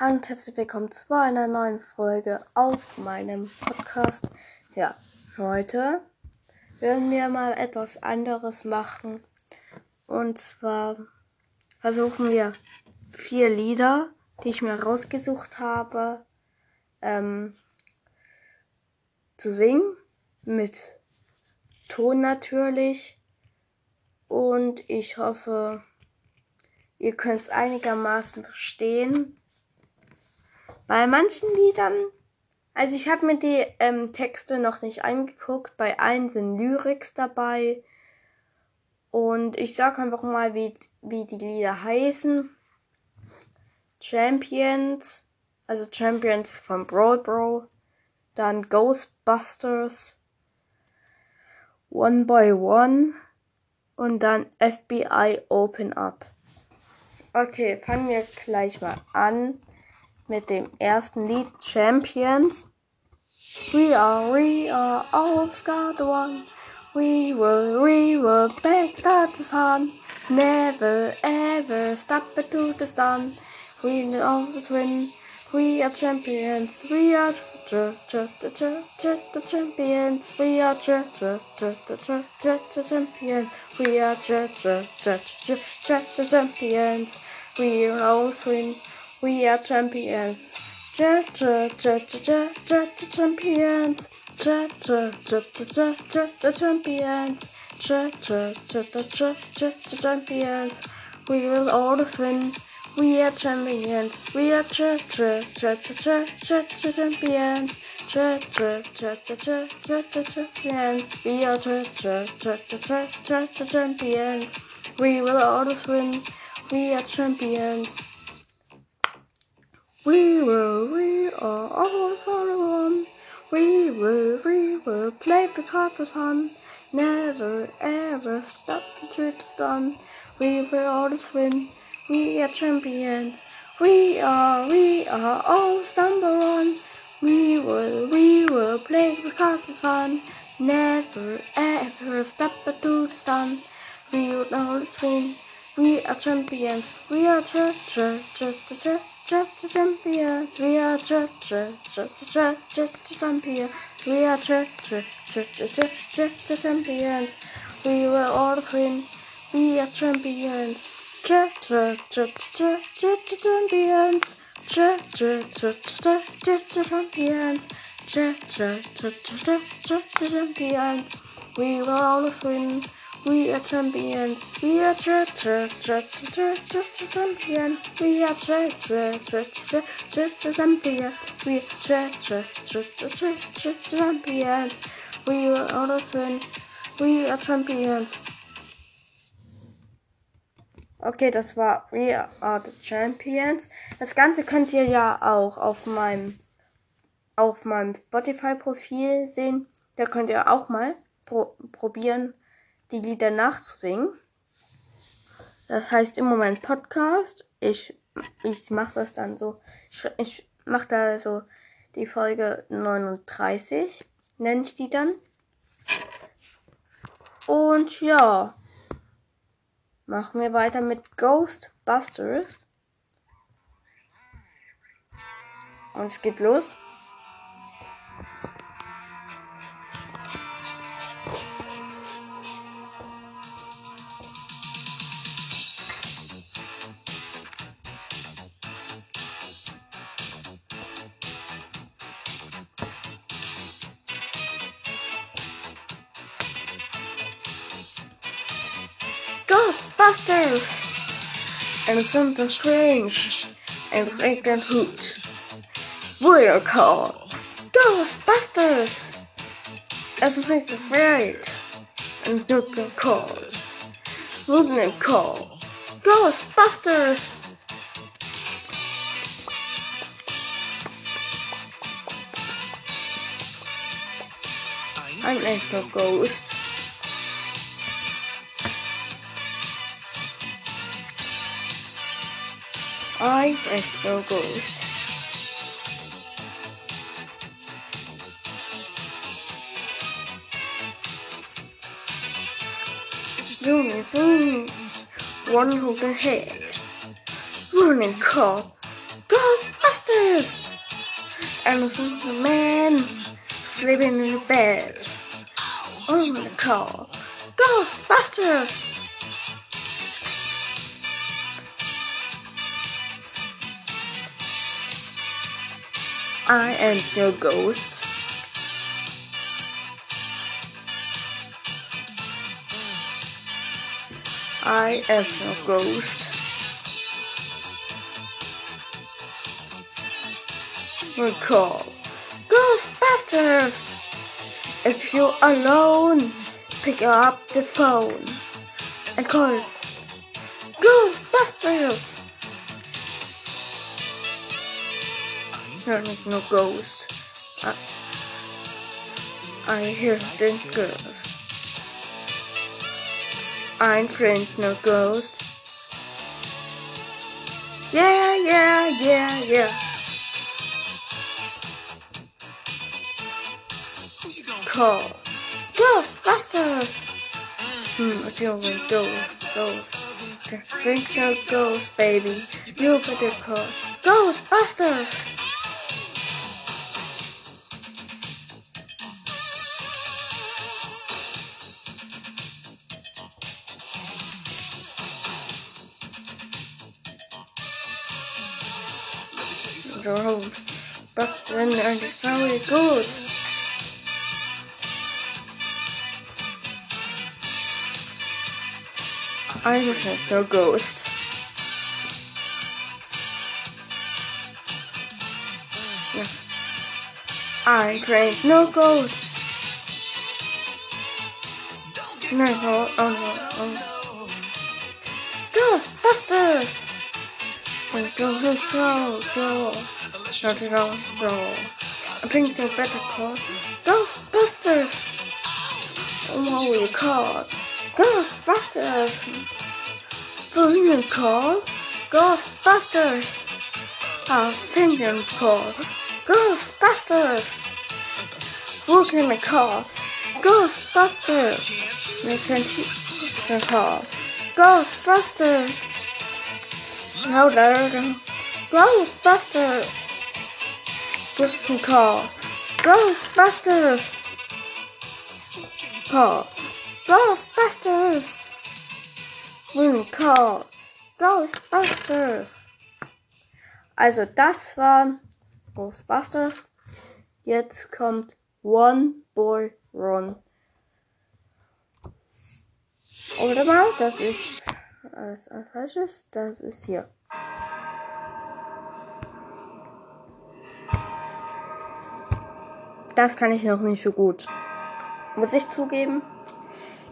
Hallo und herzlich willkommen zu einer neuen Folge auf meinem Podcast. Ja, heute werden wir mal etwas anderes machen. Und zwar versuchen wir vier Lieder, die ich mir rausgesucht habe, ähm, zu singen. Mit Ton natürlich. Und ich hoffe, ihr könnt es einigermaßen verstehen. Bei manchen Liedern, also ich habe mir die ähm, Texte noch nicht angeguckt, bei einen sind Lyrics dabei. Und ich sage einfach mal, wie, wie die Lieder heißen. Champions, also Champions von Brawl Bro. Dann Ghostbusters. One by One. Und dann FBI Open Up. Okay, fangen wir gleich mal an mit dem ersten Lied Champions. We are, we are all Scout One. We will, we will back that is fun. Never ever stop it to the sun. We always win. We are champions. We are ch ch ch ch ch champions. We are ch ch ch ch ch ch champions. We are ch ch ch ch ch the champions. We always win. We are champions. Ch ch ch ch ch ch the champions. Ch ch ch ch ch ch the champions. Ch ch ch ch ch ch the champions. We will always win. We are champions. We are ch ch ch ch ch ch ch champions. Ch ch ch ch ch ch ch champions. We are ch ch ch ch ch ch ch champions. We will always win. We are champions. We will, we are always one. We will, we will play because it's fun. Never ever stop until it's done. We will always win. We are champions. We are, we are all number one. We will, we will play because it's fun. Never ever stop until the sun. We will always win. We are champions. We are ch ch ch ch ch champions. We are champions. We are champions. We will all win. We are champions. Church church champions. Church champions. Church champions. We will all win. We are champions. We are ch ch ch ch ch ch champions. We are ch ch ch ch ch ch champions. We are ch ch ch ch ch ch champions. We will always win. We are champions. Okay, das war We Are the Champions. Das Ganze könnt ihr ja auch auf meinem auf meinem Spotify-Profil sehen. Da könnt ihr auch mal pro probieren, die Lieder nachzusingen. Das heißt im Moment Podcast. Ich, ich mache das dann so. Ich, ich mache da so die Folge 39, nenne ich die dann. Und ja, machen wir weiter mit Ghostbusters. Und es geht los. Ghostbusters! And something strange and Lincoln Hoot. We're called Ghostbusters! As something right and Lincoln called. Lincoln called Ghostbusters! I'm Lincoln Ghost. life and so goes. Zoom, zoom, one hook hit. Morning call, Ghostbusters! Anderson's the man, sleeping in the bed. Running car, Ghostbusters! I am the ghost. I am the ghost. We call Ghostbusters! If you're alone, pick up the phone and call Ghostbusters! Is no ghost. I, I hear the girls. I'm friend no ghost. Yeah, yeah, yeah, yeah. Call Ghostbusters. Hmm, I feel like those, those. Think no ghost, baby. You better call Ghostbusters. The road. But then I found it good. I was at no ghost. Yeah. I drank no ghost. No, oh no, oh. Ghostbusters! Go, go, go, go. Not all, go. I think they're better called Ghostbusters. Will you call Ghostbusters? You call Ghostbusters? I think they're called Ghostbusters. Can we call Ghostbusters? We can call Ghostbusters. Dare Ghostbusters! Person call. Ghostbusters! Call. Ghostbusters! Win call. Ghostbusters! Also das war Ghostbusters. Jetzt kommt One Boy Run. Oder mal, das ist alles falsches. Das ist hier. Das kann ich noch nicht so gut. Muss ich zugeben.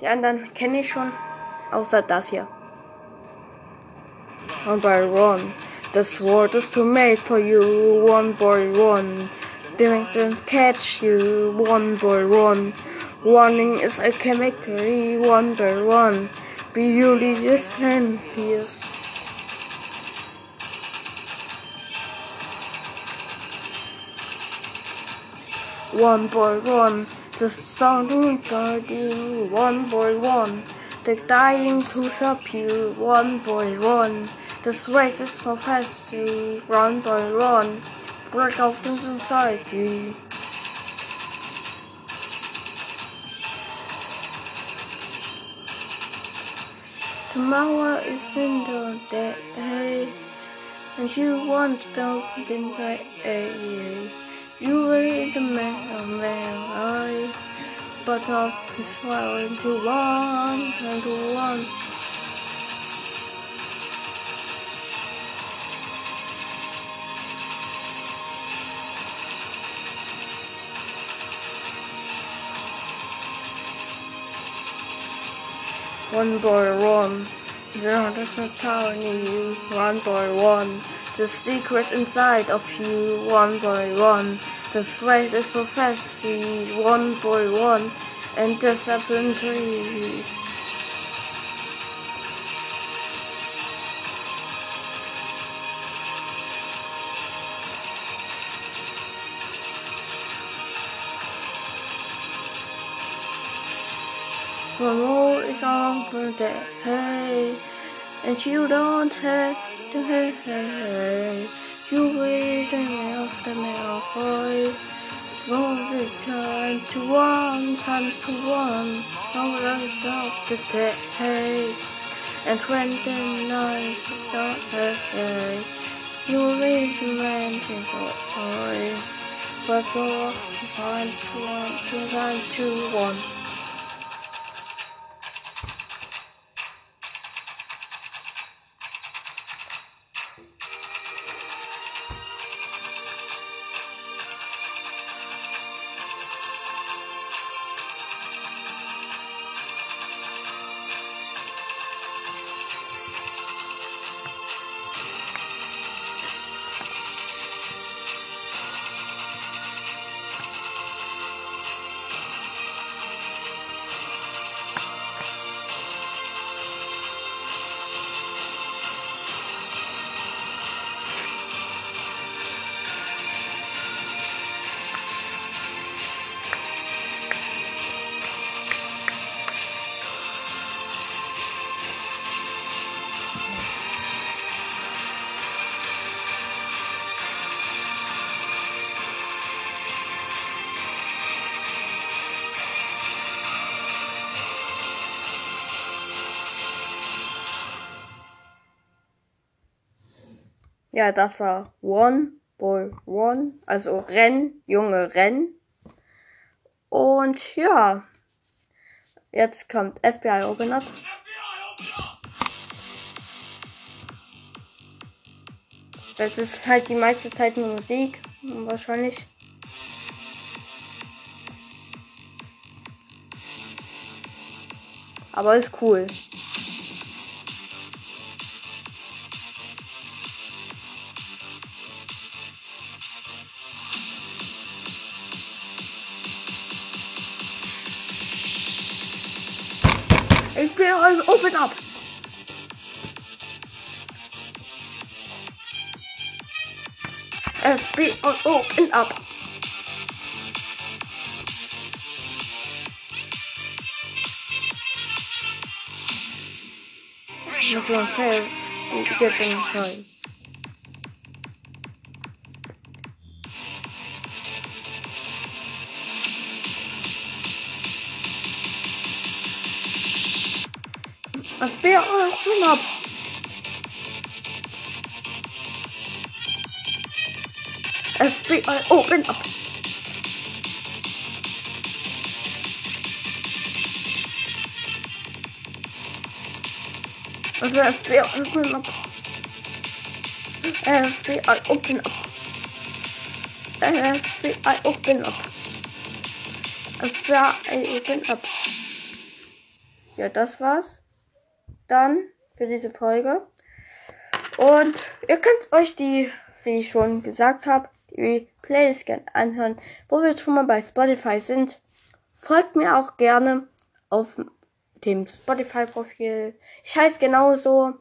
Die anderen kenne ich schon. Außer das hier. One by one. The sword is too made for you. One by one. Didn't catch you. One by one. Warning is a victory. One by one. Beauty is plenteous. One boy one, the sounding guarding. One boy one, the dying push up you. One boy one, the sweat is for you. One boy one, break out from society. Tomorrow is in the day, and you want to deny You were the man, man, I, but not his well into one, into one. One boy one, there is no child in you. One boy one, the secret inside of you. One by one, the sweat is prophecy. One boy one, and trees. One more is on for that hey, and you don't have to hey, you the mail of the mail boy. Won't return to one, sun to one, no rest of the day. And when the night is over, you leave the man to boy. But for one, to one, to one, to one. Ja, das war One Boy One, also Renn, Junge, Renn. Und ja, jetzt kommt FBI Open Up. Das ist halt die meiste Zeit nur Musik, wahrscheinlich. Aber ist cool. FBI, open up! FBI, open up! This one first, get them home. FBI, open up! FBI, open up! FBI, open up! FBI, open up! FBI, open up! FBI, open up! Ja, das war's dann für diese Folge. Und ihr könnt euch die, wie ich schon gesagt habe, die Playlist gerne anhören, wo wir schon mal bei Spotify sind. Folgt mir auch gerne auf dem Spotify-Profil. Ich heiße genauso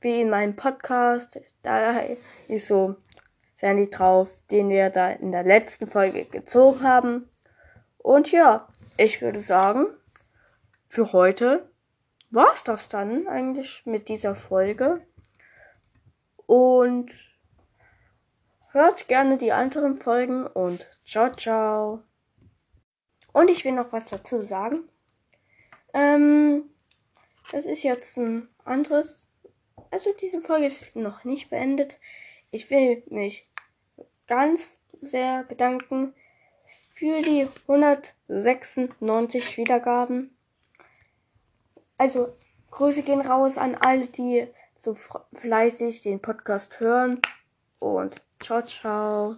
wie in meinem Podcast. Da ist so Sandy drauf, den wir da in der letzten Folge gezogen haben. Und ja, ich würde sagen, für heute war's das dann eigentlich mit dieser Folge. Und hört gerne die anderen Folgen und ciao, ciao. Und ich will noch was dazu sagen. Ähm, das ist jetzt ein anderes. Also diese Folge ist noch nicht beendet. Ich will mich ganz sehr bedanken für die 196 Wiedergaben. Also, Grüße gehen raus an alle, die so fleißig den Podcast hören. Und ciao, ciao.